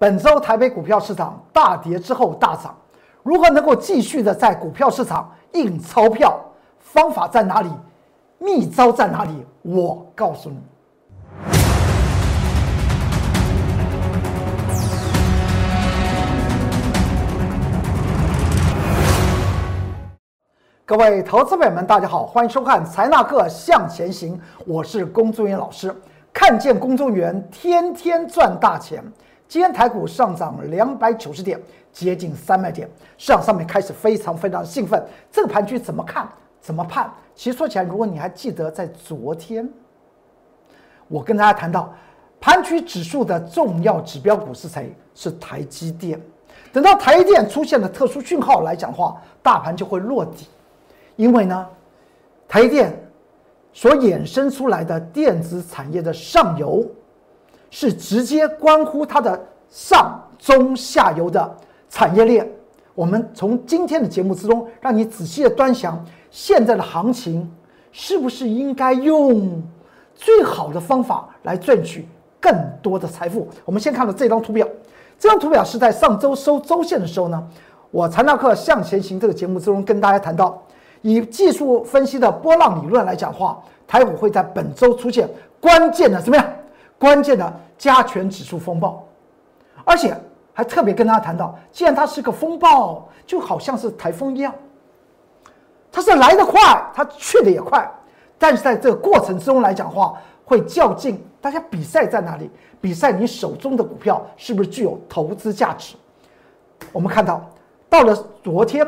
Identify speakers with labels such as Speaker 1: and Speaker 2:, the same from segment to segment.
Speaker 1: 本周台北股票市场大跌之后大涨，如何能够继续的在股票市场印钞票？方法在哪里？秘招在哪里？我告诉你。各位投资朋友们，大家好，欢迎收看《财纳课向前行》，我是龚作员老师。看见公众员天天赚大钱。今天台股上涨两百九十点，接近三百点，市场上面开始非常非常兴奋。这个盘局怎么看？怎么判？其实说起来，如果你还记得在昨天，我跟大家谈到盘局指数的重要指标股是谁？是台积电。等到台积电出现了特殊讯号来讲话，大盘就会落底。因为呢，台积电所衍生出来的电子产业的上游。是直接关乎它的上中下游的产业链。我们从今天的节目之中，让你仔细的端详现在的行情，是不是应该用最好的方法来赚取更多的财富？我们先看到这张图表，这张图表是在上周收周线的时候呢，我财纳课向前行这个节目之中跟大家谈到，以技术分析的波浪理论来讲话，台股会在本周出现关键的怎么样？关键的加权指数风暴，而且还特别跟大家谈到，既然它是个风暴，就好像是台风一样，它是来得快，它去的也快，但是在这个过程之中来讲的话，会较劲。大家比赛在哪里？比赛你手中的股票是不是具有投资价值？我们看到，到了昨天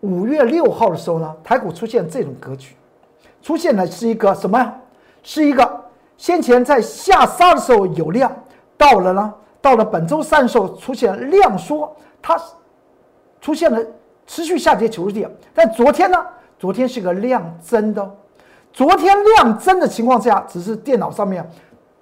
Speaker 1: 五月六号的时候呢，台股出现这种格局，出现的是一个什么呀？是一个。先前在下杀的时候有量，到了呢，到了本周三的时候出现量缩，它出现了持续下跌九十点。但昨天呢，昨天是个量增的，昨天量增的情况下，只是电脑上面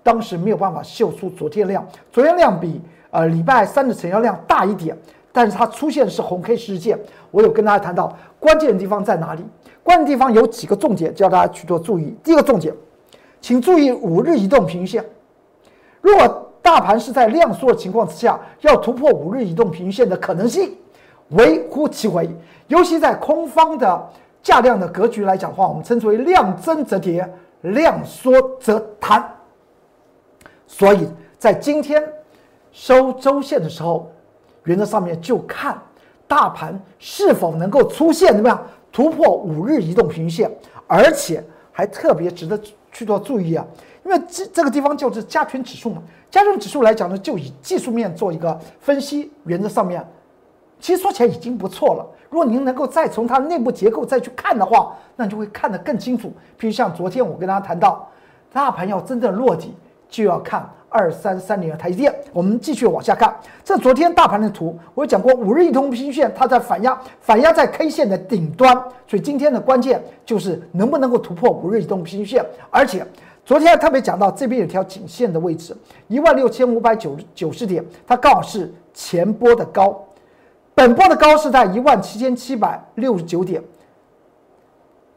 Speaker 1: 当时没有办法秀出昨天量，昨天量比呃礼拜三的成交量大一点，但是它出现是红 K 事件。我有跟大家谈到关键的地方在哪里？关键地方有几个重点，叫大家去做注意。第一个重点。请注意五日移动平均线。如果大盘是在量缩的情况之下，要突破五日移动平均线的可能性微乎其微。尤其在空方的价量的格局来讲的话，我们称之为量增则跌，量缩则弹。所以在今天收周线的时候，原则上面就看大盘是否能够出现怎么样突破五日移动平均线，而且还特别值得。去做注意啊，因为这这个地方就是加权指数嘛。加权指数来讲呢，就以技术面做一个分析，原则上面，其实说起来已经不错了。如果您能够再从它的内部结构再去看的话，那就会看得更清楚。比如像昨天我跟大家谈到，大盘要真正落地，就要看二三三零的台积电。我们继续往下看，这昨天大盘的图，我讲过五日移动平均线，它在反压，反压在 K 线的顶端，所以今天的关键就是能不能够突破五日移动平均线，而且。昨天特别讲到，这边有条颈线的位置，一万六千五百九九十点，它刚好是前波的高，本波的高是在一万七千七百六十九点。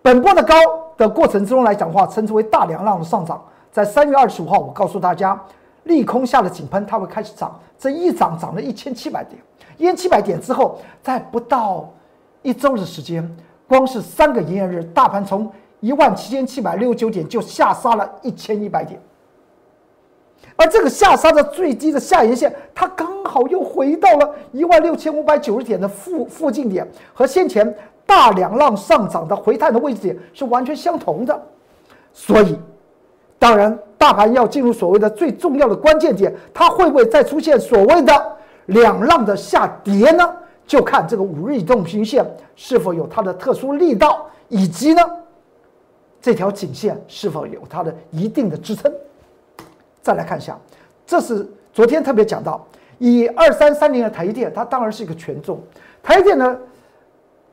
Speaker 1: 本波的高的过程之中来讲的话，称之为大两浪的上涨。在三月二十五号，我告诉大家，利空下的井喷，它会开始涨，这一涨涨了一千七百点，一千七百点之后，在不到一周的时间，光是三个营业日，大盘从一万七千七百六十九点就下杀了一千一百点，而这个下杀的最低的下沿线，它刚好又回到了一万六千五百九十点的附附近点，和先前大两浪上涨的回探的位置点是完全相同的。所以，当然，大盘要进入所谓的最重要的关键点，它会不会再出现所谓的两浪的下跌呢？就看这个五日移动平均线是否有它的特殊力道，以及呢？这条颈线是否有它的一定的支撑？再来看一下，这是昨天特别讲到，以二三三零的台积电，它当然是一个权重。台积电呢，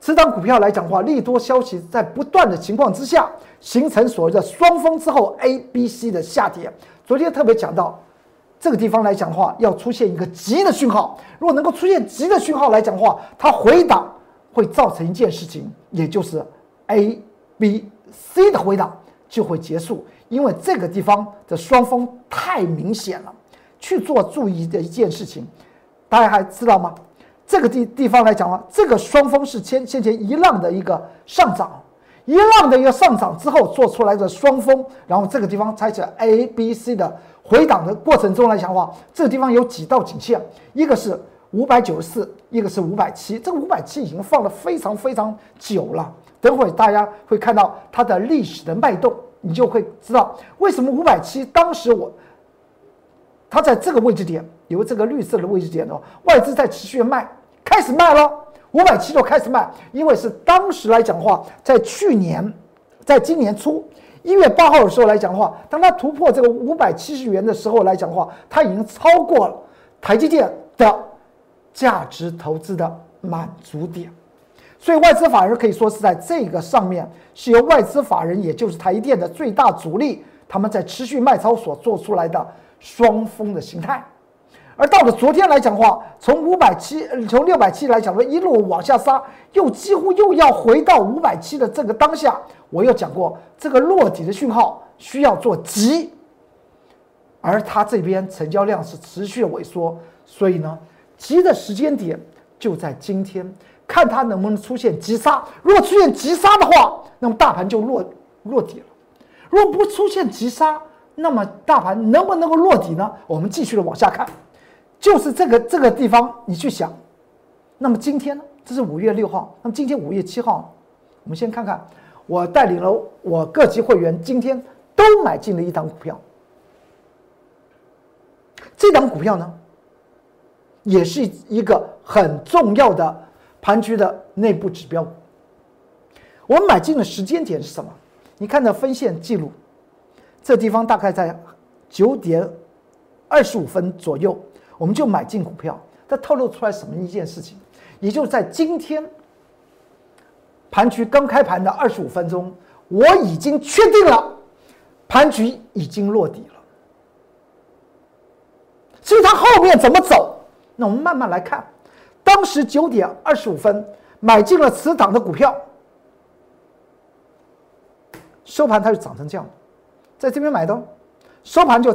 Speaker 1: 此档股票来讲的话，利多消息在不断的情况之下，形成所谓的双峰之后 A、B、C 的下跌。昨天特别讲到，这个地方来讲的话，要出现一个急的讯号。如果能够出现急的讯号来讲的话，它回档会造成一件事情，也就是 A、B。C 的回档就会结束，因为这个地方的双峰太明显了，去做注意的一件事情，大家还知道吗？这个地地方来讲啊，这个双峰是先先前一浪的一个上涨，一浪的一个上涨之后做出来的双峰，然后这个地方采取 A、B、C 的回档的过程中来讲的话，这个地方有几道颈线，一个是五百九十四，一个是五百七，这个五百七已经放了非常非常久了。等会大家会看到它的历史的脉动，你就会知道为什么五百七当时我。它在这个位置点，由这个绿色的位置点哦，外资在持续卖，开始卖了，五百七就开始卖，因为是当时来讲的话，在去年，在今年初一月八号的时候来讲的话，当它突破这个五百七十元的时候来讲的话，它已经超过了台积电的价值投资的满足点，所以外资法人可以说是在这个上面是由外资法人，也就是台积电的最大主力，他们在持续卖超所做出来的。双峰的形态，而到了昨天来讲的话，从五百七，从六百七来讲说一路往下杀，又几乎又要回到五百七的这个当下。我又讲过，这个落底的讯号需要做急，而它这边成交量是持续萎缩，所以呢，急的时间点就在今天，看它能不能出现急杀。如果出现急杀的话，那么大盘就落落底了；如果不出现急杀，那么大盘能不能够落底呢？我们继续的往下看，就是这个这个地方，你去想。那么今天呢？这是五月六号。那么今天五月七号，我们先看看，我带领了我各级会员今天都买进了一档股票。这档股票呢，也是一个很重要的盘局的内部指标。我买进的时间点是什么？你看这分线记录。这地方大概在九点二十五分左右，我们就买进股票。它透露出来什么一件事情？也就是在今天盘局刚开盘的二十五分钟，我已经确定了盘局已经落底了。至于它后面怎么走，那我们慢慢来看。当时九点二十五分买进了此档的股票，收盘它就涨成这样。在这边买的，收盘就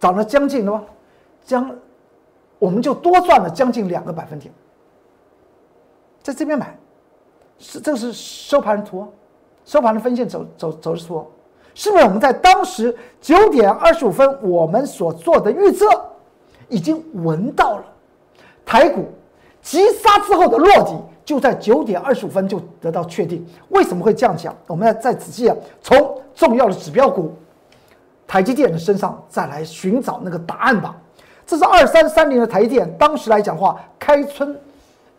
Speaker 1: 涨了将近的吧，将我们就多赚了将近两个百分点。在这边买，是这个是收盘图，收盘的分线走走走势图，是不是我们在当时九点二十五分我们所做的预测，已经闻到了台股急杀之后的落底，就在九点二十五分就得到确定。为什么会这样讲？我们要再仔细啊从。重要的指标股，台积电的身上再来寻找那个答案吧。这是二三三零的台积电，当时来讲话，开春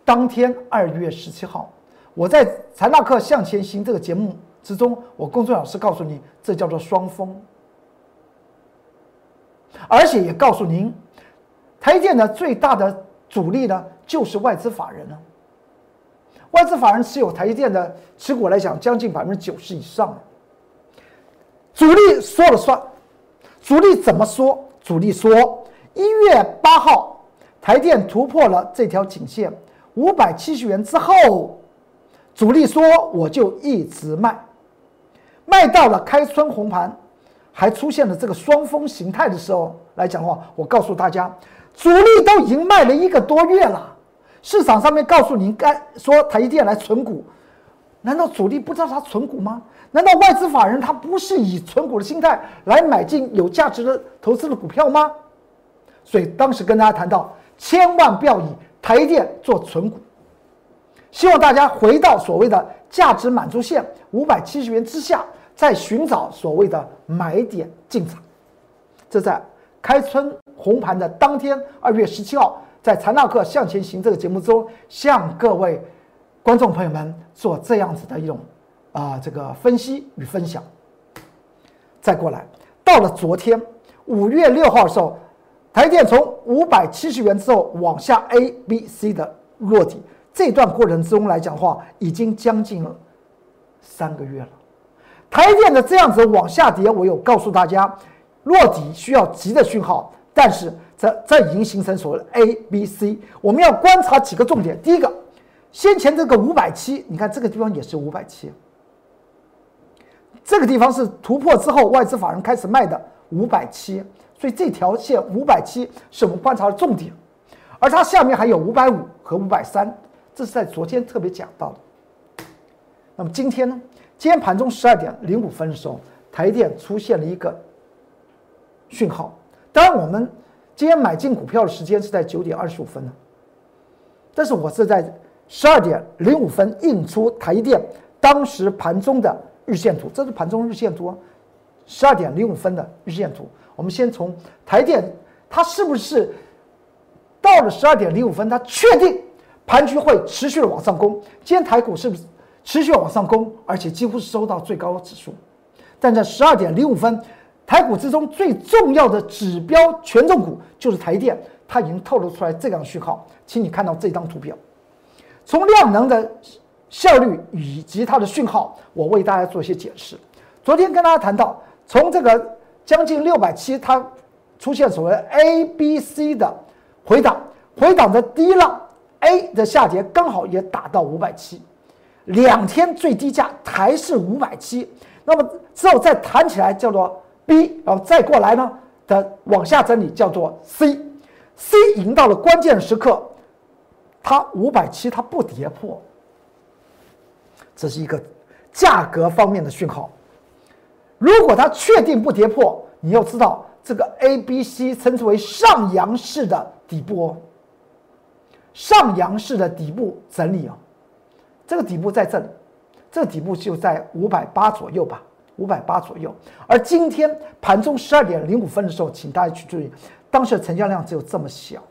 Speaker 1: 当天二月十七号，我在财纳克向前行这个节目之中，我公众老师告诉你，这叫做双峰，而且也告诉您，台积电的最大的主力呢，就是外资法人了。外资法人持有台积电的持股来讲，将近百分之九十以上。主力说了算，主力怎么说？主力说，一月八号台电突破了这条颈线五百七十元之后，主力说我就一直卖，卖到了开春红盘，还出现了这个双峰形态的时候来讲的话，我告诉大家，主力都已经卖了一个多月了，市场上面告诉您该说台电来存股，难道主力不知道它存股吗？难道外资法人他不是以存股的心态来买进有价值的投资的股票吗？所以当时跟大家谈到，千万不要以台电做存股，希望大家回到所谓的价值满足线五百七十元之下，再寻找所谓的买点进场。这在开春红盘的当天，二月十七号，在财纳克向前行这个节目中，向各位观众朋友们做这样子的一种。啊，这个分析与分享，再过来，到了昨天五月六号的时候，台电从五百七十元之后往下 A、B、C 的落底，这段过程中来讲的话，已经将近三个月了。台电的这样子往下跌，我有告诉大家，落底需要急的讯号，但是这这已经形成所谓的 A、B、C，我们要观察几个重点。第一个，先前这个五百七，你看这个地方也是五百七。这个地方是突破之后，外资法人开始卖的五百七，所以这条线五百七是我们观察的重点，而它下面还有五百五和五百三，这是在昨天特别讲到的。那么今天呢？今天盘中十二点零五分的时候，台电出现了一个讯号。当然，我们今天买进股票的时间是在九点二十五分呢，但是我是在十二点零五分印出台电当时盘中的日线图，这是盘中日线图，十二点零五分的日线图。我们先从台电，它是不是到了十二点零五分，它确定盘局会持续的往上攻？今天台股是不是？持续往上攻，而且几乎是收到最高指数。但在十二点零五分，台股之中最重要的指标权重股就是台电，它已经透露出来这样讯号。请你看到这张图表，从量能的效率以及它的讯号，我为大家做一些解释。昨天跟大家谈到，从这个将近六百七，它出现所谓 A、B、C 的回档，回档的低浪 A 的下跌刚好也打到五百七。两天最低价还是五百七，那么之后再弹起来叫做 B，然后再过来呢的往下整理叫做 C，C 赢到了关键时刻，它五百七它不跌破，这是一个价格方面的讯号。如果它确定不跌破，你要知道这个 A、B、C 称之为上扬式的底部哦，上扬式的底部整理哦。这个底部在这里，这个底部就在五百八左右吧，五百八左右。而今天盘中十二点零五分的时候，请大家去注意，当时的成交量只有这么小。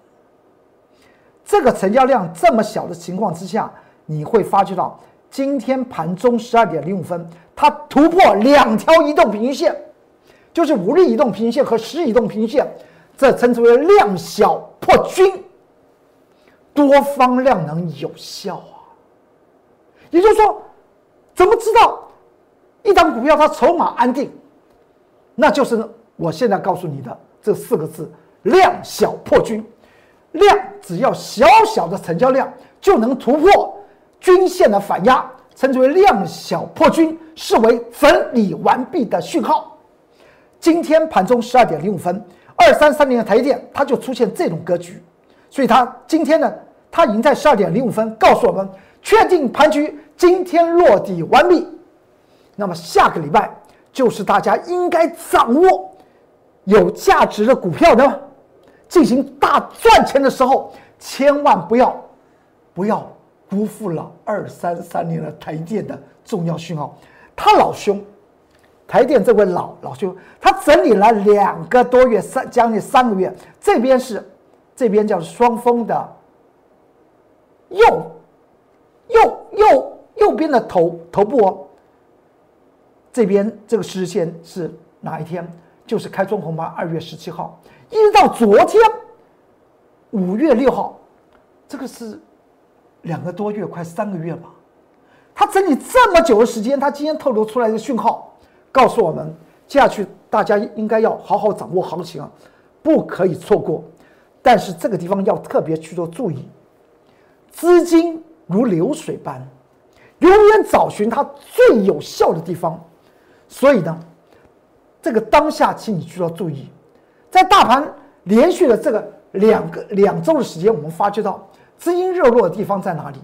Speaker 1: 这个成交量这么小的情况之下，你会发觉到今天盘中十二点零五分，它突破两条移动平均线，就是五日移动平均线和十移动平均线，这称之为量小破均，多方量能有效啊。也就是说，怎么知道一张股票它筹码安定？那就是我现在告诉你的这四个字：量小破均。量只要小小的成交量就能突破均线的反压，称之为量小破均，视为整理完毕的讯号。今天盘中十二点零五分，二三三零的台电它就出现这种格局，所以它今天呢，它已经在十二点零五分告诉我们。确定盘局今天落地完毕，那么下个礼拜就是大家应该掌握有价值的股票的进行大赚钱的时候，千万不要不要辜负了二三三年的台电的重要讯号。他老兄，台电这位老老兄，他整理了两个多月，三将近三个月，这边是这边叫双峰的右。右右右边的头头部哦，这边这个时间是哪一天？就是开中红盘二月十七号，一直到昨天五月六号，这个是两个多月，快三个月吧。他整理这么久的时间，他今天透露出来的讯号，告诉我们，接下去大家应该要好好掌握行情啊，不可以错过。但是这个地方要特别去做注意，资金。如流水般，永远找寻它最有效的地方。所以呢，这个当下，请你需要注意，在大盘连续的这个两个两周的时间，我们发觉到资金热络的地方在哪里？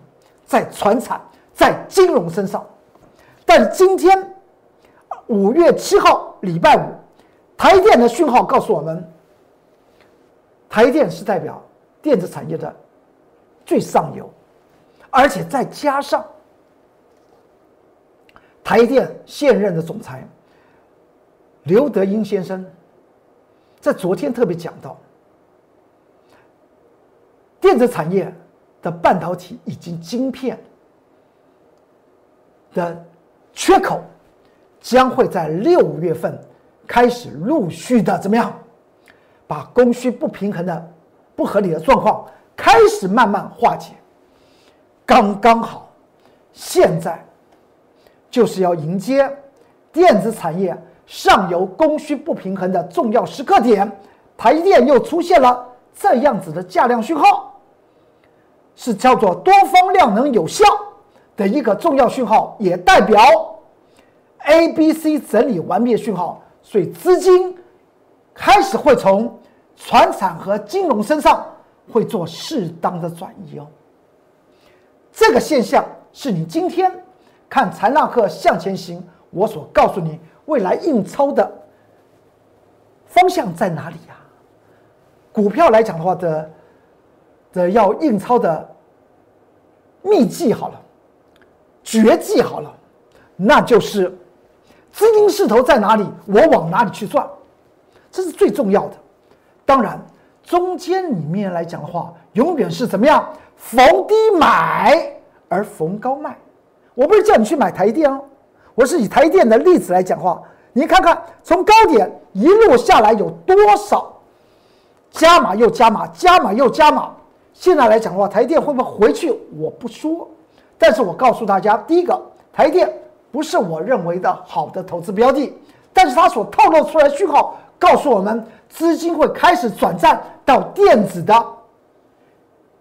Speaker 1: 在船产，在金融身上。但是今天五月七号礼拜五，台电的讯号告诉我们，台电是代表电子产业的最上游。而且再加上台电现任的总裁刘德英先生，在昨天特别讲到，电子产业的半导体以及晶片的缺口，将会在六月份开始陆续的怎么样，把供需不平衡的不合理的状况开始慢慢化解。刚刚好，现在就是要迎接电子产业上游供需不平衡的重要时刻点。台电又出现了这样子的价量讯号，是叫做多方量能有效的一个重要讯号，也代表 A、B、C 整理完毕的讯号。所以资金开始会从船产和金融身上会做适当的转移哦。这个现象是你今天看财浪客向前行，我所告诉你未来印钞的方向在哪里呀？股票来讲的话的的要印钞的秘籍好了，绝技好了，那就是资金势头在哪里，我往哪里去赚，这是最重要的。当然，中间里面来讲的话，永远是怎么样逢低买而逢高卖。我不是叫你去买台电哦，我是以台电的例子来讲话。你看看从高点一路下来有多少？加码又加码，加码又加码。现在来讲的话，台电会不会回去？我不说，但是我告诉大家，第一个，台电不是我认为的好的投资标的，但是它所透露出来的讯号告诉我们，资金会开始转战到电子的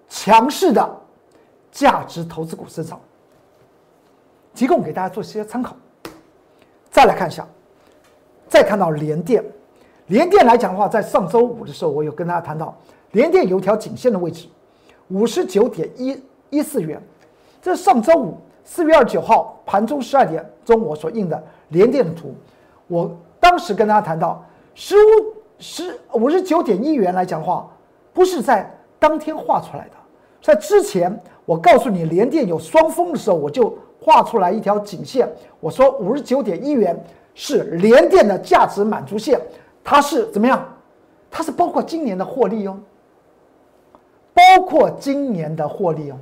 Speaker 1: 强势的价值投资股身上，提供给大家做些参考。再来看一下，再看到联电。联电来讲的话，在上周五的时候，我有跟大家谈到，联电有条颈线的位置，五十九点一一四元。这是上周五四月二十九号盘中十二点钟我所印的联电的图。我当时跟大家谈到，十五十五十九点一元来讲的话，不是在当天画出来的，在之前我告诉你联电有双峰的时候，我就画出来一条颈线，我说五十九点一元是联电的价值满足线。它是怎么样？它是包括今年的获利哦，包括今年的获利哦。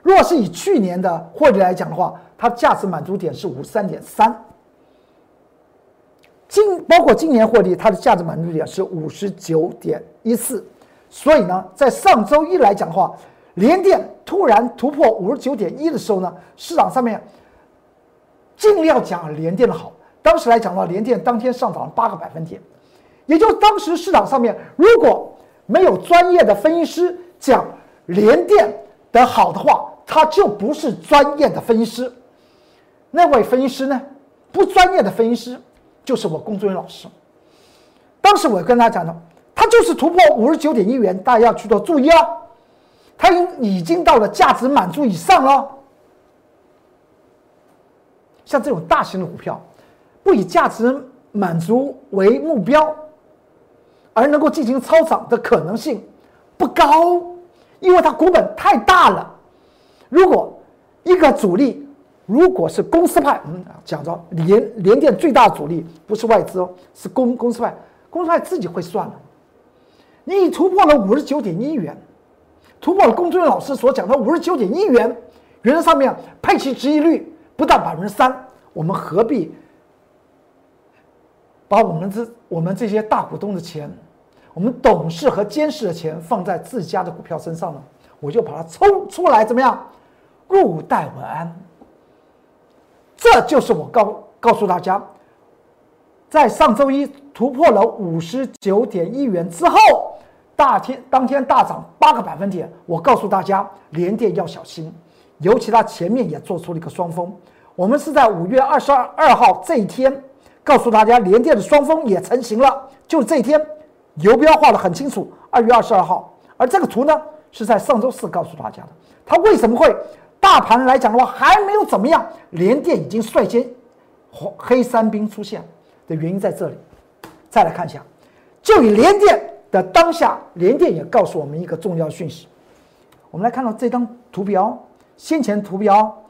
Speaker 1: 如果是以去年的获利来讲的话，它价值满足点是五十三点三。今包括今年获利，它的价值满足点是五十九点一四。所以呢，在上周一来讲的话，联电突然突破五十九点一的时候呢，市场上面尽量讲联电的好。当时来讲的话，联电当天上涨了八个百分点。也就当时市场上面如果没有专业的分析师讲联电的好的话，他就不是专业的分析师。那位分析师呢，不专业的分析师就是我工作人员老师。当时我跟大家讲的，他就是突破五十九点一元，大家要去做注意啊，他已已经到了价值满足以上了。像这种大型的股票，不以价值满足为目标。而能够进行超涨的可能性不高，因为它股本太大了。如果一个主力如果是公司派，嗯，讲着联联电最大主力不是外资哦，是公公司派，公司派自己会算的。你突破了五十九点一元，突破了龚俊老师所讲的五十九点一元，原则上面配齐值益率不到百分之三，我们何必？把我们这我们这些大股东的钱，我们董事和监事的钱放在自家的股票身上呢？我就把它抽出来，怎么样？入袋为安。这就是我告告诉大家，在上周一突破了五十九点一元之后，大天当天大涨八个百分点。我告诉大家，连电要小心，尤其它前面也做出了一个双峰。我们是在五月二十二二号这一天。告诉大家，联电的双峰也成型了。就这一天，游标画的很清楚，二月二十二号。而这个图呢，是在上周四告诉大家的。它为什么会大盘来讲的话还没有怎么样，联电已经率先红黑三兵出现的原因在这里。再来看一下，就以联电的当下，联电也告诉我们一个重要讯息。我们来看到这张图表，先前图表，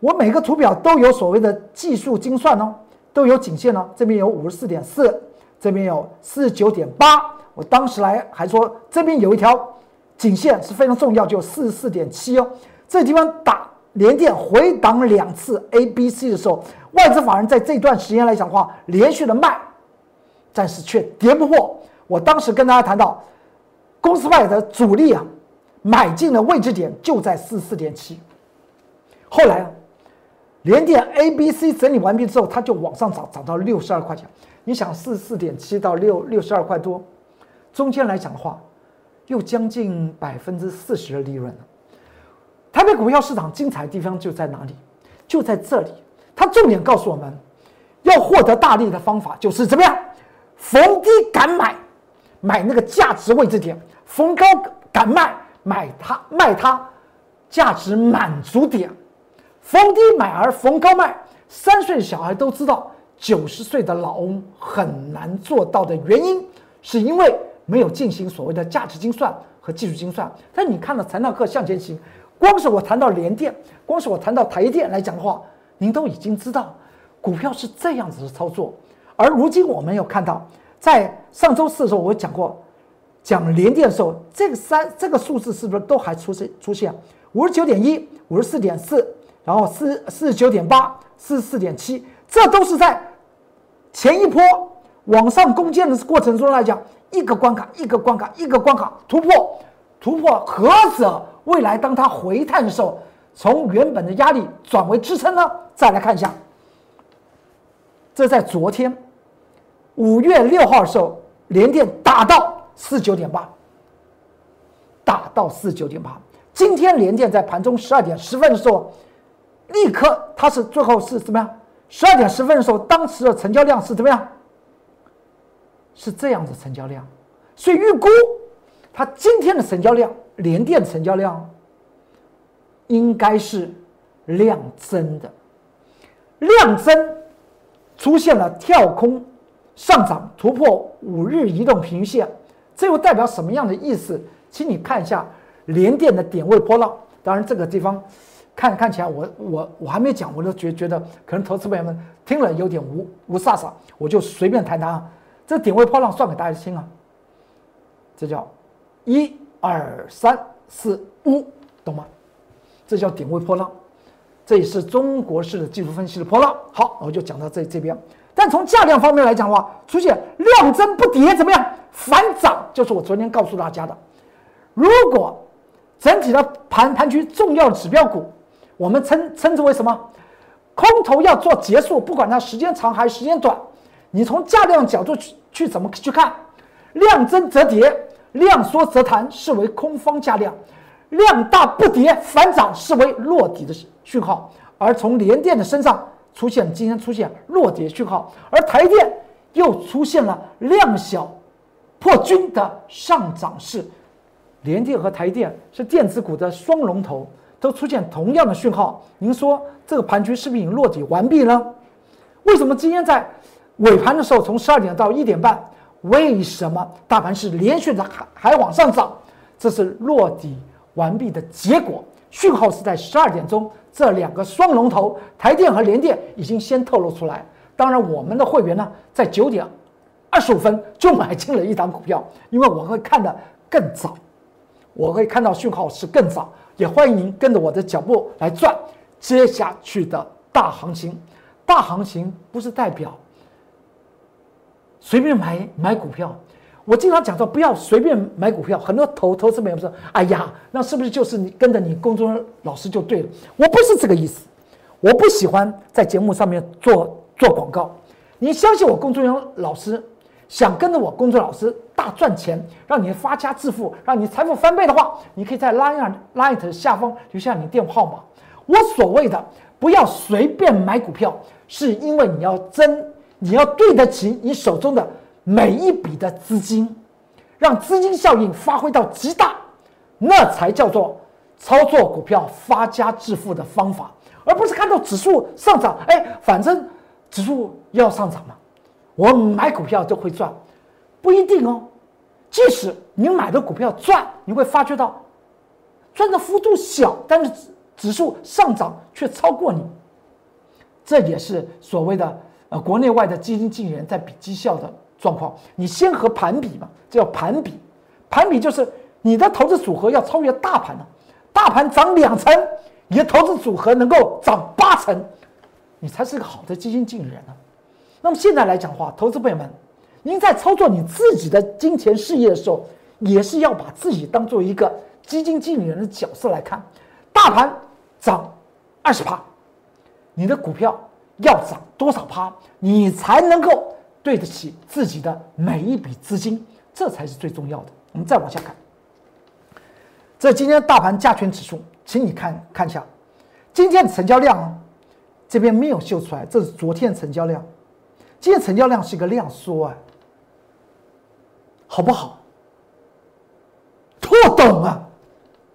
Speaker 1: 我每个图表都有所谓的技术精算哦。都有颈线呢，这边有五十四点四，这边有四十九点八。我当时来还说这边有一条颈线是非常重要，就四十四点七哦。这地方打连电回档两次 A、B、C 的时候，外资法人在这段时间来讲的话，连续的卖，但是却跌不破。我当时跟大家谈到，公司外的主力啊，买进的位置点就在四十四点七。后来啊。连电 A、B、C 整理完毕之后，它就往上涨，涨到六十二块钱。你想，四四点七到六六十二块多，中间来讲的话，又将近百分之四十的利润了。台北股票市场精彩的地方就在哪里？就在这里。它重点告诉我们，要获得大利的方法就是怎么样？逢低敢买，买那个价值位置点；逢高敢卖，买它卖它价值满足点。逢低买而逢高卖，三岁小孩都知道，九十岁的老翁很难做到的原因，是因为没有进行所谓的价值精算和技术精算。但你看了财纳课向前行，光是我谈到联电，光是我谈到台电来讲的话，您都已经知道股票是这样子的操作。而如今我们有看到，在上周四的时候，我讲过讲联电的时候，这个三这个数字是不是都还出现出现五十九点一、五十四点四？然后四四十九点八，四十四点七，这都是在前一波往上攻坚的过程中来讲，一个关卡一个关卡一个关卡突破，突破何者未来当它回探的时候，从原本的压力转为支撑呢？再来看一下，这在昨天五月六号的时候，连电打到四九点八，打到四九点八，今天连电在盘中十二点十分的时候。立刻，它是最后是怎么样？十二点十分的时候，当时的成交量是怎么样？是这样子成交量，所以预估它今天的成交量，连电成交量应该是量增的，量增出现了跳空上涨，突破五日移动平均线，这又代表什么样的意思？请你看一下连电的点位波浪，当然这个地方。看看起来，我我我还没讲，我都觉觉得可能投资朋友们听了有点无无飒飒，我就随便谈谈啊。这点位波浪算给大家听啊，这叫一二三四五，懂吗？这叫点位波浪，这也是中国式的技术分析的波浪。好，我就讲到这这边。但从价量方面来讲的话，出现量增不跌，怎么样？反涨就是我昨天告诉大家的。如果整体的盘盘区重要指标股。我们称称之为什么？空头要做结束，不管它时间长还是时间短，你从价量角度去去怎么去看？量增则跌，量缩则弹，视为空方价量；量大不跌反涨，视为落底的讯号。而从联电的身上出现今天出现落底讯号，而台电又出现了量小破均的上涨势。联电和台电是电子股的双龙头。都出现同样的讯号，您说这个盘局是不是已经落底完毕呢？为什么今天在尾盘的时候，从十二点到一点半，为什么大盘是连续的还还往上涨？这是落底完毕的结果。讯号是在十二点钟，这两个双龙头台电和联电已经先透露出来。当然，我们的会员呢，在九点二十五分就买进了一档股票，因为我会看得更早，我会看到讯号是更早。也欢迎您跟着我的脚步来赚接下去的大行情。大行情不是代表随便买买股票。我经常讲说，不要随便买股票。很多投投资朋友说：“哎呀，那是不是就是你跟着你公众老师就对了？”我不是这个意思。我不喜欢在节目上面做做广告。你相信我，工作人员老师。想跟着我工作老师大赚钱，让你发家致富，让你财富翻倍的话，你可以在 Line Line 下方留下你的电话号码。我所谓的不要随便买股票，是因为你要真，你要对得起你手中的每一笔的资金，让资金效应发挥到极大，那才叫做操作股票发家致富的方法，而不是看到指数上涨，哎，反正指数要上涨嘛。我买股票就会赚，不一定哦。即使你买的股票赚，你会发觉到赚的幅度小，但是指数上涨却超过你。这也是所谓的呃国内外的基金经理人在比绩效的状况。你先和盘比嘛，这叫盘比。盘比就是你的投资组合要超越大盘了。大盘涨两成，你的投资组合能够涨八成，你才是个好的基金经理人呢。那么现在来讲的话，投资朋友们，您在操作你自己的金钱事业的时候，也是要把自己当做一个基金经理人的角色来看。大盘涨二十趴，你的股票要涨多少趴，你才能够对得起自己的每一笔资金，这才是最重要的。我们再往下看，这今天大盘加权指数，请你看看一下，今天的成交量啊，这边没有秀出来，这是昨天成交量。今天成交量是一个量缩啊，好不好？破懂啊，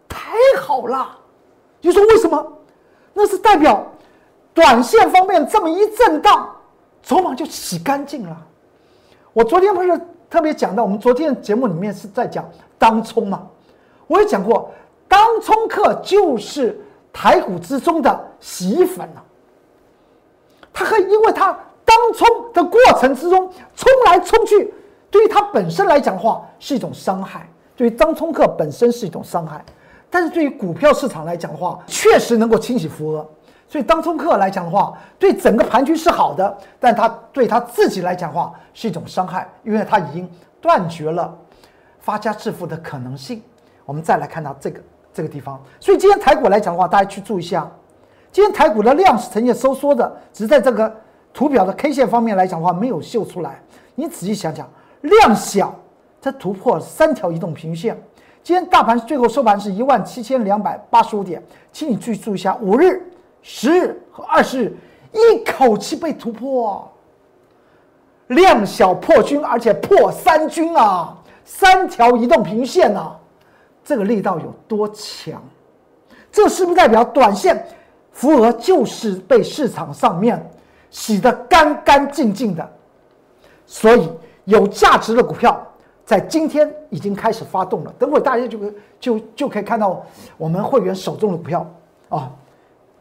Speaker 1: 太好了！你说为什么？那是代表短线方面这么一震荡，筹码就洗干净了。我昨天不是特别讲到，我们昨天节目里面是在讲当冲嘛？我也讲过，当冲客就是台股之中的洗衣粉了。他和，因为他当冲的过程之中冲来冲去，对于他本身来讲的话是一种伤害，对于当冲客本身是一种伤害。但是对于股票市场来讲的话，确实能够清洗浮额。所以当冲客来讲的话，对整个盘局是好的，但他对他自己来讲的话是一种伤害，因为他已经断绝了发家致富的可能性。我们再来看到这个这个地方，所以今天台股来讲的话，大家去注意一下。今天台股的量是呈现收缩的，只是在这个图表的 K 线方面来讲的话，没有秀出来。你仔细想想，量小，它突破三条移动平均线。今天大盘最后收盘是一万七千两百八十五点，请你去注意一下，五日、十日和二十日一口气被突破，量小破均，而且破三均啊，三条移动平均线呐，这个力道有多强？这是不是代表短线？福额就是被市场上面洗得干干净净的，所以有价值的股票在今天已经开始发动了。等会大家就就就可以看到我们会员手中的股票啊，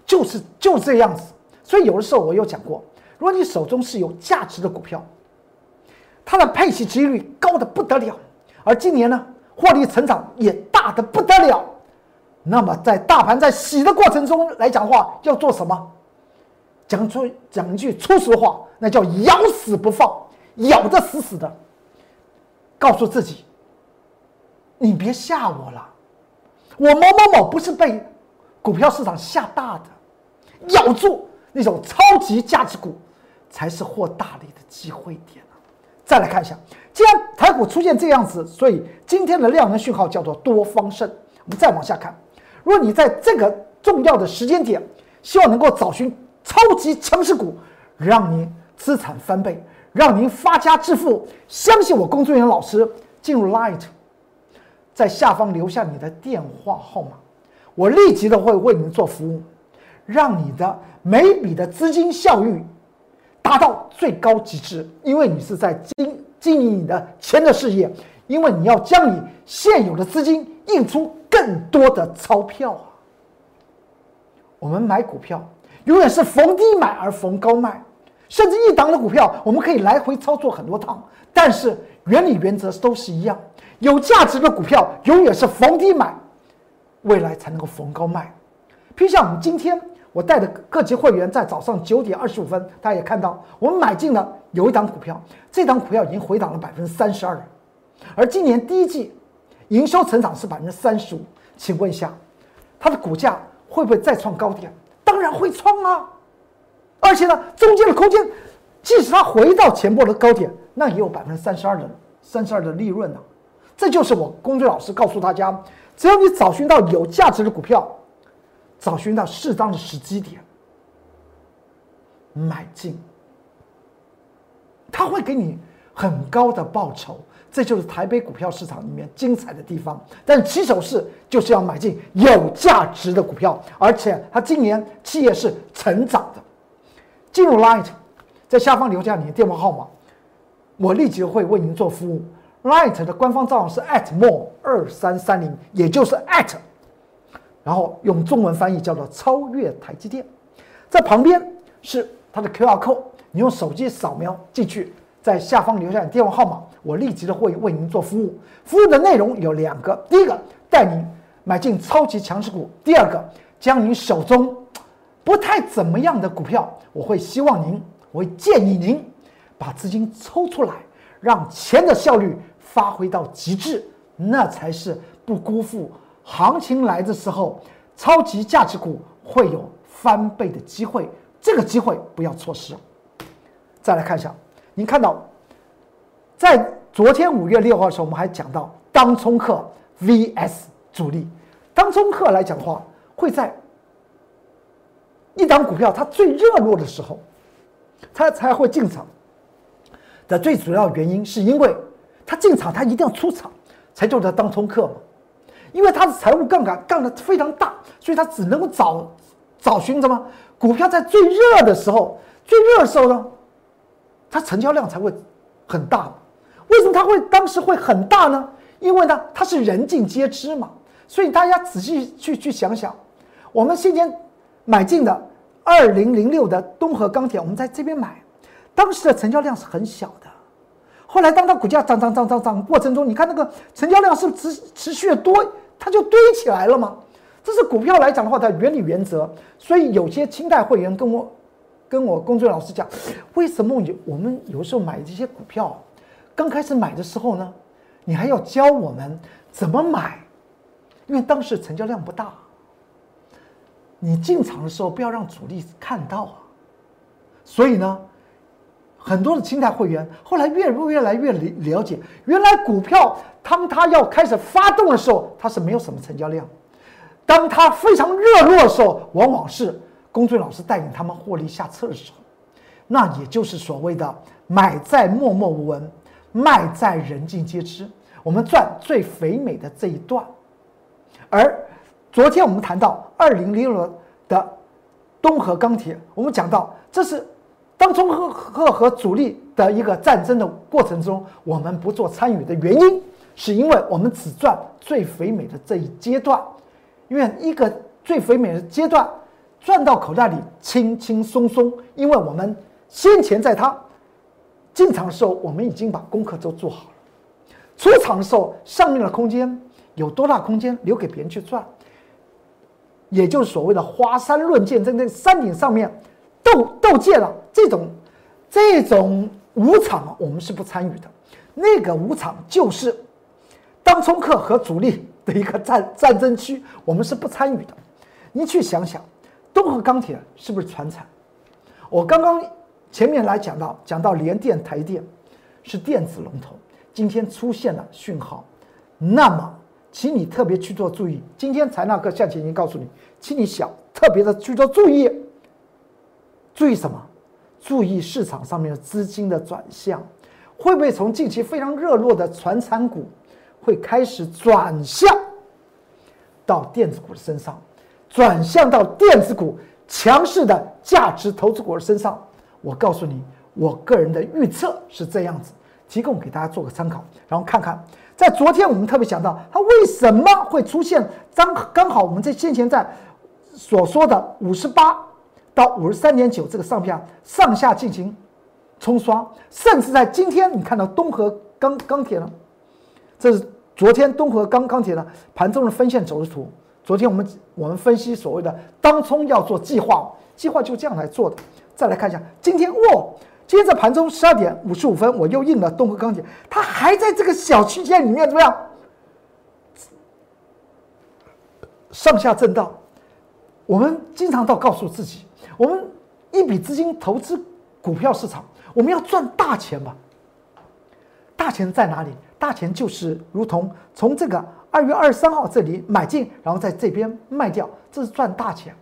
Speaker 1: 就是就这样子。所以有的时候我有讲过，如果你手中是有价值的股票，它的配息几率高的不得了，而今年呢获利成长也大的不得了。那么，在大盘在洗的过程中来讲的话，要做什么？讲出讲一句粗俗话，那叫咬死不放，咬得死死的。告诉自己，你别吓我了，我某某某不是被股票市场吓大的，咬住那种超级价值股，才是获大利的机会点再来看一下，既然台股出现这样子，所以今天的量能讯号叫做多方胜。我们再往下看。如果你在这个重要的时间点，希望能够找寻超级强势股，让您资产翻倍，让您发家致富，相信我，工作人员老师进入 Light，在下方留下你的电话号码，我立即的会为您做服务，让你的每笔的资金效益达到最高极致，因为你是在经经营你的钱的事业，因为你要将你现有的资金印出。更多的钞票啊！我们买股票永远是逢低买而逢高卖，甚至一档的股票我们可以来回操作很多趟，但是原理原则都是一样。有价值的股票永远是逢低买，未来才能够逢高卖。譬如像我们今天我带的各级会员在早上九点二十五分，大家也看到我们买进了有一档股票，这档股票已经回档了百分之三十二，而今年第一季。营收成长是百分之三十五，请问一下，它的股价会不会再创高点？然会创啊！而且呢，中间的空间，即使它回到前波的高点，那也有百分之三十二的三十二的利润呢。这就是我工作老师告诉大家：只要你找寻到有价值的股票，找寻到适当的时机点，买进，它会给你很高的报酬。这就是台北股票市场里面精彩的地方，但起手式就是要买进有价值的股票，而且它今年企业是成长的。进入 Light，在下方留下你的电话号码，我立即会为您做服务。Light 的官方账号是 at more 二三三零，也就是 at，然后用中文翻译叫做超越台积电，在旁边是它的 QR code，你用手机扫描进去。在下方留下你电话号码，我立即的会为您做服务。服务的内容有两个：第一个，带您买进超级强势股；第二个，将您手中不太怎么样的股票，我会希望您，我会建议您把资金抽出来，让钱的效率发挥到极致，那才是不辜负行情来的时候，超级价值股会有翻倍的机会。这个机会不要错失。再来看一下。您看到，在昨天五月六号的时候，我们还讲到当冲客 VS 主力。当冲客来讲的话，会在一档股票它最热络的时候，它才会进场。的最主要原因是因为它进场它一定要出场，才叫做当冲客嘛。因为它的财务杠杆杠的非常大，所以它只能够找找寻什么股票在最热的时候，最热的时候呢，它成交量才会很大。为什么它会当时会很大呢？因为呢，它是人尽皆知嘛。所以大家仔细去去想想，我们先前买进的二零零六的东河钢铁，我们在这边买，当时的成交量是很小的。后来当它股价涨涨涨涨涨过程中，你看那个成交量是持持续的多。它就堆起来了嘛？这是股票来讲的话，它原理原则。所以有些清代会员跟我、跟我工作老师讲，为什么有我们有时候买这些股票，刚开始买的时候呢，你还要教我们怎么买，因为当时成交量不大，你进场的时候不要让主力看到啊。所以呢。很多的清代会员后来越越来越了了解，原来股票当它要开始发动的时候，它是没有什么成交量；当它非常热络的时候，往往是公孙老师带领他们获利下车的时候，那也就是所谓的买在默默无闻，卖在人尽皆知。我们赚最肥美的这一段。而昨天我们谈到二零零六的东河钢铁，我们讲到这是。当中和和和主力的一个战争的过程中，我们不做参与的原因，是因为我们只赚最肥美的这一阶段，因为一个最肥美的阶段赚到口袋里轻轻松松，因为我们先前在它进场的时候，我们已经把功课都做好了，出场的时候上面的空间有多大空间留给别人去赚，也就是所谓的华山论剑，在那山顶上面。斗斗剑了，这种这种无场我们是不参与的。那个无场就是当冲客和主力的一个战战争区，我们是不参与的。你去想想，东和钢铁是不是船产？我刚刚前面来讲到，讲到联电、台电是电子龙头，今天出现了讯号，那么请你特别去做注意。今天财纳课向前已经告诉你，请你想特别的去做注意。注意什么？注意市场上面的资金的转向，会不会从近期非常热络的传产股，会开始转向到电子股的身上，转向到电子股强势的价值投资股的身上？我告诉你，我个人的预测是这样子，提供给大家做个参考，然后看看，在昨天我们特别讲到，它为什么会出现刚刚好我们在先前在所说的五十八。到五十三点九这个上下上下进行冲刷，甚至在今天你看到东河钢钢铁呢，这是昨天东河钢钢铁呢盘中的分线走势图。昨天我们我们分析所谓的当冲要做计划，计划就这样来做的。再来看一下今天，哇，今天在盘中十二点五十五分，我又印了东河钢铁，它还在这个小区间里面怎么样？上下震荡。我们经常到告诉自己。我们一笔资金投资股票市场，我们要赚大钱吧？大钱在哪里？大钱就是如同从这个二月二十三号这里买进，然后在这边卖掉，这是赚大钱。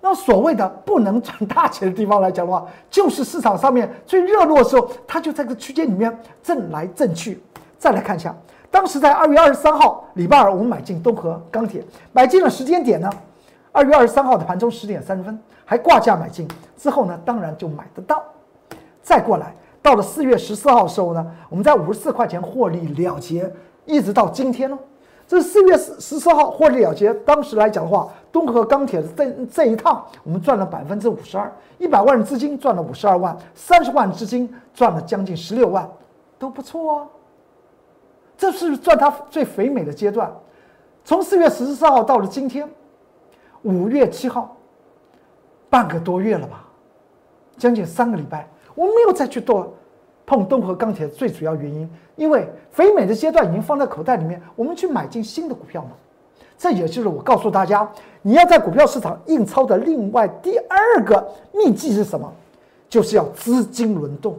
Speaker 1: 那所谓的不能赚大钱的地方来讲的话，就是市场上面最热络的时候，它就在这个区间里面震来震去。再来看一下，当时在二月二十三号礼拜二，我们买进东河钢铁，买进的时间点呢？二月二十三号的盘中十点三十分。还挂价买进之后呢，当然就买得到。再过来，到了四月十四号的时候呢，我们在五十四块钱获利了结，一直到今天呢，这四月十十四号获利了结。当时来讲的话，东河钢铁这这一趟，我们赚了百分之五十二，一百万资金赚了五十二万，三十万资金赚了将近十六万，都不错啊。这是赚它最肥美的阶段。从四月十四号到了今天，五月七号。半个多月了吧，将近三个礼拜，我没有再去做碰东河钢铁的最主要原因，因为肥美的阶段已经放在口袋里面，我们去买进新的股票嘛。这也就是我告诉大家，你要在股票市场印钞的另外第二个秘籍是什么？就是要资金轮动，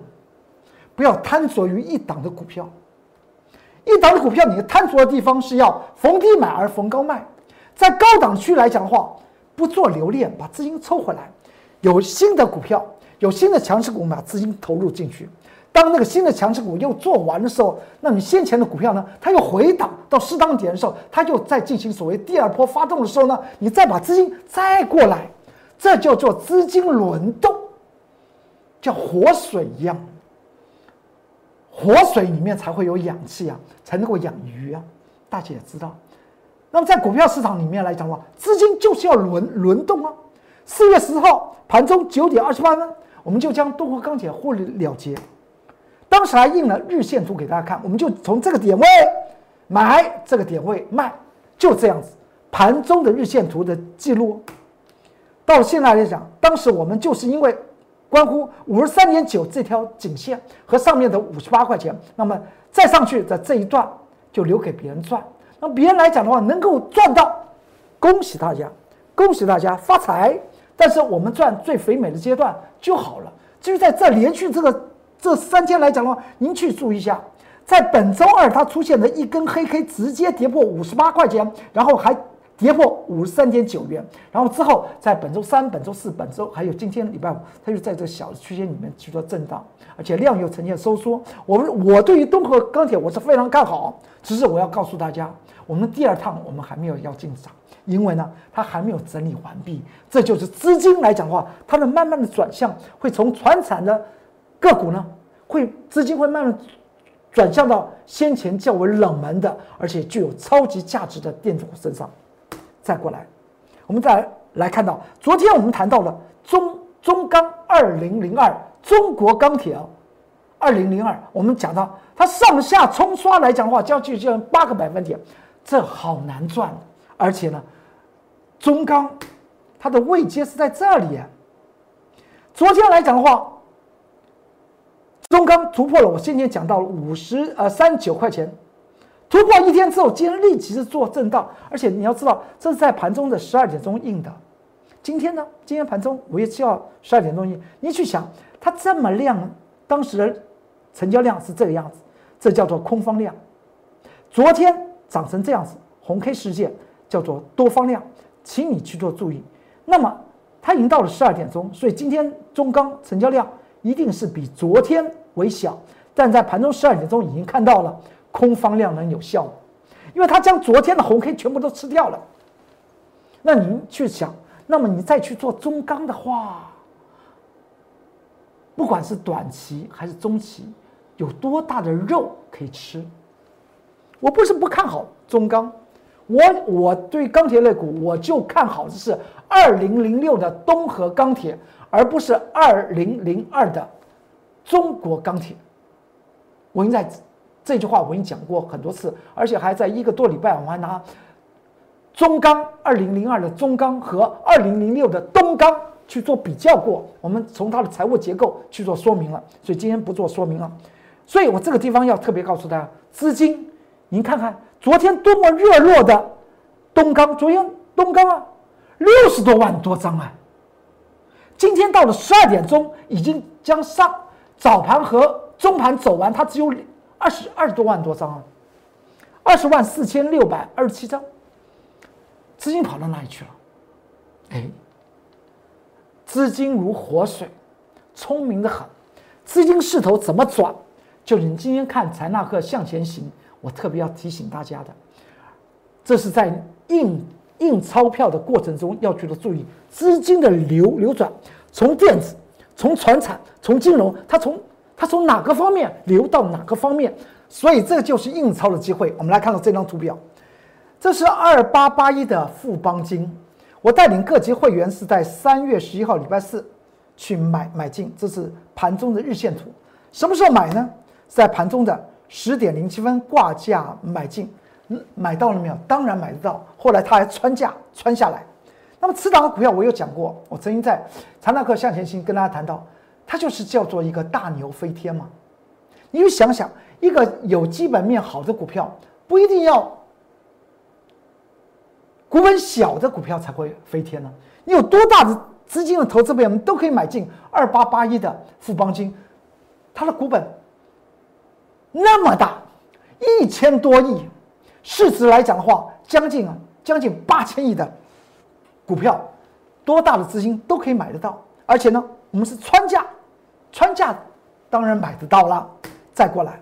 Speaker 1: 不要贪着于一档的股票。一档的股票，你贪着的地方是要逢低买而逢高卖，在高档区来讲的话。不做留恋，把资金抽回来，有新的股票，有新的强势股，我们把资金投入进去。当那个新的强势股又做完的时候，那你先前的股票呢，它又回档到适当点的时候，它又再进行所谓第二波发动的时候呢，你再把资金再过来，这叫做资金轮动，叫活水一样，活水里面才会有氧气啊，才能够养鱼啊，大家也知道。那么在股票市场里面来讲的话，资金就是要轮轮动啊。四月十号盘中九点二十八分，我们就将东华钢铁获利了结。当时还印了日线图给大家看，我们就从这个点位买，这个点位卖，就这样子。盘中的日线图的记录，到现在来讲，当时我们就是因为关乎五十三点九这条颈线和上面的五十八块钱，那么再上去的这一段就留给别人赚。那别人来讲的话，能够赚到，恭喜大家，恭喜大家发财。但是我们赚最肥美的阶段就好了。至于在这连续这个。这三天来讲的话，您去注意一下，在本周二它出现的一根黑 K，直接跌破五十八块钱，然后还跌破五十三点九元，然后之后在本周三、本周四、本周还有今天礼拜五，它就在这小的区间里面去做震荡，而且量又呈现收缩。我们我对于东河钢铁我是非常看好，只是我要告诉大家，我们第二趟我们还没有要进场，因为呢它还没有整理完毕，这就是资金来讲的话，它的慢慢的转向会从船产的。个股呢，会资金会慢慢转向到先前较为冷门的，而且具有超级价值的电子股身上。再过来，我们再来看到，昨天我们谈到了中中钢二零零二，中国钢铁二零零二，我们讲到它上下冲刷来讲的话，将近将八个百分点，这好难赚。而且呢，中钢它的位阶是在这里。昨天来讲的话。中钢突破了，我先前讲到了五十呃三九块钱，突破一天之后，今天立即是做震荡，而且你要知道，这是在盘中的十二点钟印的。今天呢，今天盘中五月七号十二点钟印，你去想，它这么亮，当时的成交量是这个样子，这叫做空方量。昨天涨成这样子，红 K 事件叫做多方量，请你去做注意。那么它已经到了十二点钟，所以今天中钢成交量一定是比昨天。微小，但在盘中十二点钟已经看到了空方量能有效，因为它将昨天的红 K 全部都吃掉了。那您去想，那么你再去做中钢的话，不管是短期还是中期，有多大的肉可以吃？我不是不看好中钢，我我对钢铁类股我就看好的是二零零六的东河钢铁，而不是二零零二的。中国钢铁，我已经在这句话我已经讲过很多次，而且还在一个多礼拜，我还拿中钢二零零二的中钢和二零零六的东钢去做比较过。我们从它的财务结构去做说明了，所以今天不做说明了。所以我这个地方要特别告诉大家，资金，您看看昨天多么热络的东钢，昨天东钢啊，六十多万多张啊，今天到了十二点钟，已经将上。早盘和中盘走完，它只有二十二十多万多张啊，二十万四千六百二十七张，资金跑到哪里去了？哎，资金如活水，聪明的很，资金势头怎么转？就是你今天看财纳克向前行，我特别要提醒大家的，这是在印印钞票的过程中要去的注意资金的流流转，从电子。从船产，从金融，它从它从哪个方面流到哪个方面，所以这就是印钞的机会。我们来看到这张图表，这是二八八一的富邦金，我带领各级会员是在三月十一号礼拜四去买买进，这是盘中的日线图。什么时候买呢？在盘中的十点零七分挂价买进，买到了没有？当然买得到。后来它还穿价穿下来。那么，此档的股票我有讲过，我曾经在长纳克向前行跟大家谈到，它就是叫做一个大牛飞天嘛。你就想想，一个有基本面好的股票，不一定要股本小的股票才会飞天呢。你有多大的资金的投资朋友们都可以买进二八八一的富邦金，它的股本那么大，一千多亿，市值来讲的话，将近啊，将近八千亿的。股票多大的资金都可以买得到，而且呢，我们是穿价，穿价当然买得到了。再过来，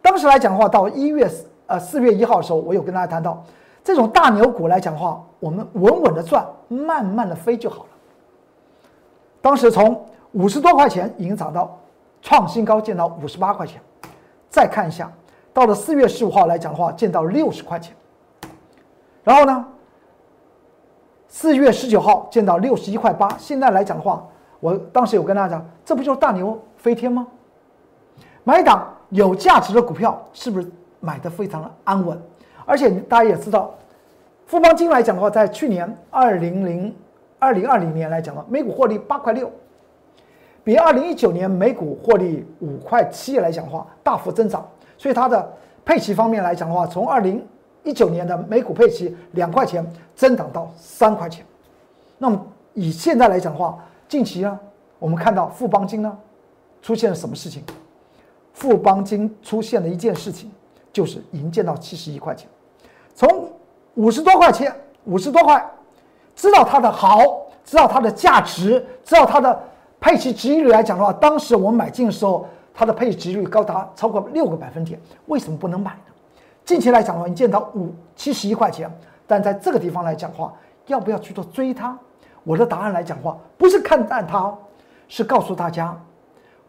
Speaker 1: 当时来讲的话，到一月呃四月一号的时候，我有跟大家谈到，这种大牛股来讲的话，我们稳稳的赚，慢慢的飞就好了。当时从五十多块钱已经涨到创新高，见到五十八块钱。再看一下，到了四月十五号来讲的话，见到六十块钱。然后呢，四月十九号见到六十一块八。现在来讲的话，我当时有跟大家讲，这不就是大牛飞天吗？买一档有价值的股票，是不是买的非常的安稳？而且大家也知道，富邦金来讲的话，在去年二零零二零二零年来讲的话每股获利八块六，比二零一九年每股获利五块七来讲的话大幅增长。所以它的配息方面来讲的话，从二零一九年的每股配息两块钱增长到三块钱。那么以现在来讲的话，近期呢，我们看到富邦金呢出现了什么事情？富邦金出现了一件事情，就是银建到七十一块钱，从五十多块钱，五十多块，知道它的好，知道它的价值，知道它的配息值率来讲的话，当时我们买进的时候，它的配息值率高达超过六个百分点，为什么不能买呢？近期来讲的话，你见到五七十一块钱，但在这个地方来讲的话，要不要去做追它？我的答案来讲的话，不是看淡它，是告诉大家，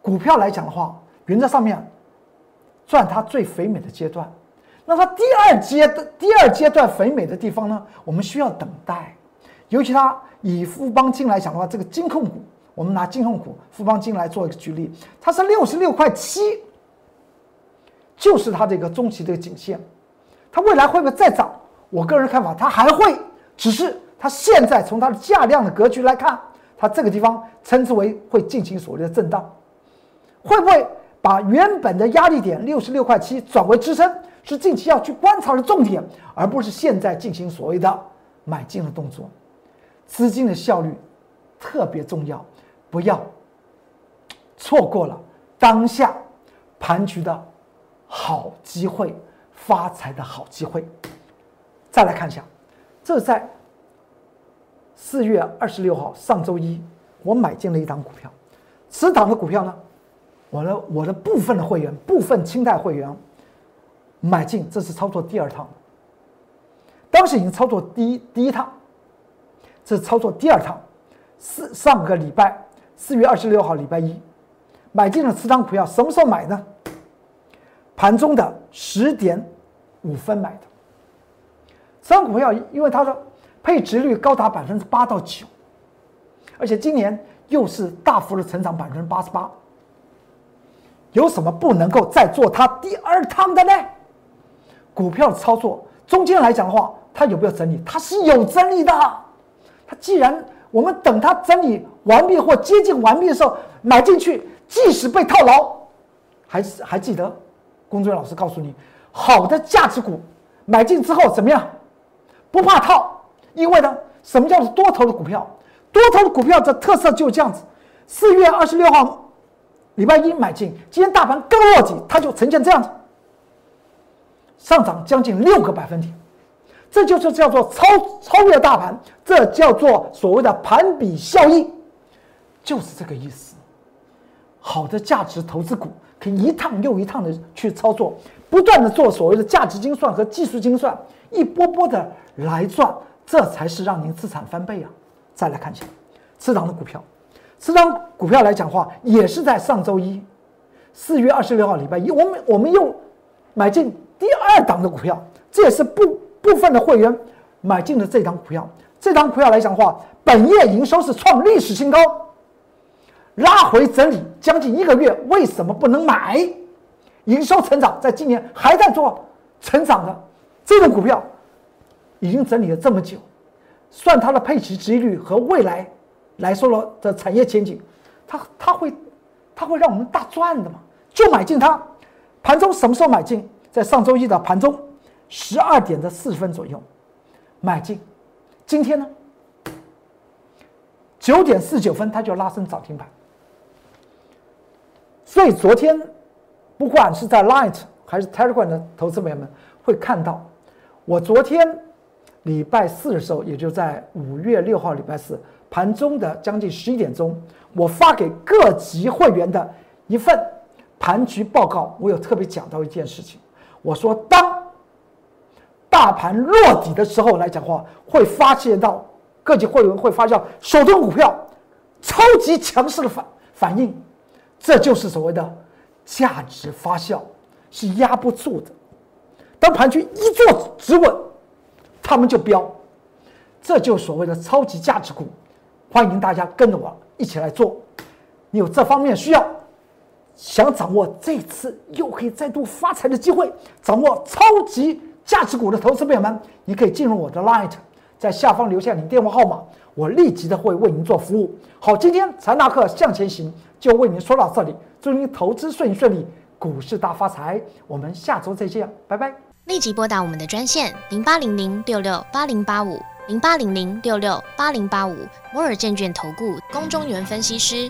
Speaker 1: 股票来讲的话。原则上面，赚它最肥美的阶段，那它第二阶的第二阶段肥美的地方呢？我们需要等待。尤其它以富邦金来讲的话，这个金控股，我们拿金控股富邦金来做一个举例，它是六十六块七，就是它这个中期的颈线。它未来会不会再涨？我个人看法，它还会，只是它现在从它的价量的格局来看，它这个地方称之为会进行所谓的震荡，会不会？把原本的压力点六十六块七转为支撑，是近期要去观察的重点，而不是现在进行所谓的买进的动作。资金的效率特别重要，不要错过了当下盘局的好机会，发财的好机会。再来看一下，这在四月二十六号上周一，我买进了一档股票，此档的股票呢？我的我的部分的会员，部分清代会员买进，这是操作第二趟。当时已经操作第一第一趟，这是操作第二趟。四上个礼拜四月二十六号礼拜一买进了此档股票，什么时候买呢？盘中的十点五分买的。三股票因为它的配值率高达百分之八到九，而且今年又是大幅的成长百分之八十八。有什么不能够再做它第二趟的呢？股票操作中间来讲的话，它有没有整理？它是有整理的。它既然我们等它整理完毕或接近完毕的时候买进去，即使被套牢，还是还记得，工作人员老师告诉你，好的价值股买进之后怎么样？不怕套，因为呢，什么叫做多头的股票？多头的股票的特色就是这样子。四月二十六号。礼拜一买进，今天大盘刚落底，它就呈现这样子，上涨将近六个百分点，这就是叫做超超越大盘，这叫做所谓的盘比效应，就是这个意思。好的价值投资股可以一趟又一趟的去操作，不断的做所谓的价值精算和技术精算，一波波的来赚，这才是让您资产翻倍啊！再来看一下，次档的股票。次张股票来讲话，也是在上周一，四月二十六号礼拜一，我们我们又买进第二档的股票，这也是部部分的会员买进的这档股票。这档股票来讲话，本月营收是创历史新高，拉回整理将近一个月，为什么不能买？营收成长，在今年还在做成长的这种股票，已经整理了这么久，算它的配息值率和未来。来说了的产业前景，它它会，它会让我们大赚的嘛？就买进它，盘中什么时候买进？在上周一的盘中十二点的四十分左右买进，今天呢九点四九分它就拉升涨停板。所以昨天不管是在 Light 还是 Telegram 的投资朋友们会看到，我昨天礼拜四的时候，也就在五月六号礼拜四。盘中的将近十一点钟，我发给各级会员的一份盘局报告，我有特别讲到一件事情，我说当大盘落底的时候来讲话，会发现到各级会员会发现到手中股票超级强势的反反应，这就是所谓的价值发酵，是压不住的。当盘局一做止稳，他们就飙，这就所谓的超级价值股。欢迎大家跟着我一起来做，你有这方面需要，想掌握这次又可以再度发财的机会，掌握超级。价值股的投资朋友们，你可以进入我的 Light，在下方留下你电话号码，我立即的会为您做服务。好，今天财纳克向前行就为您说到这里，祝您投资顺顺利，股市大发财。我们下周再见，拜拜。
Speaker 2: 立即拨打我们的专线零八零零六六八零八五零八零零六六八零八五摩尔证券投顾龚中原分析师。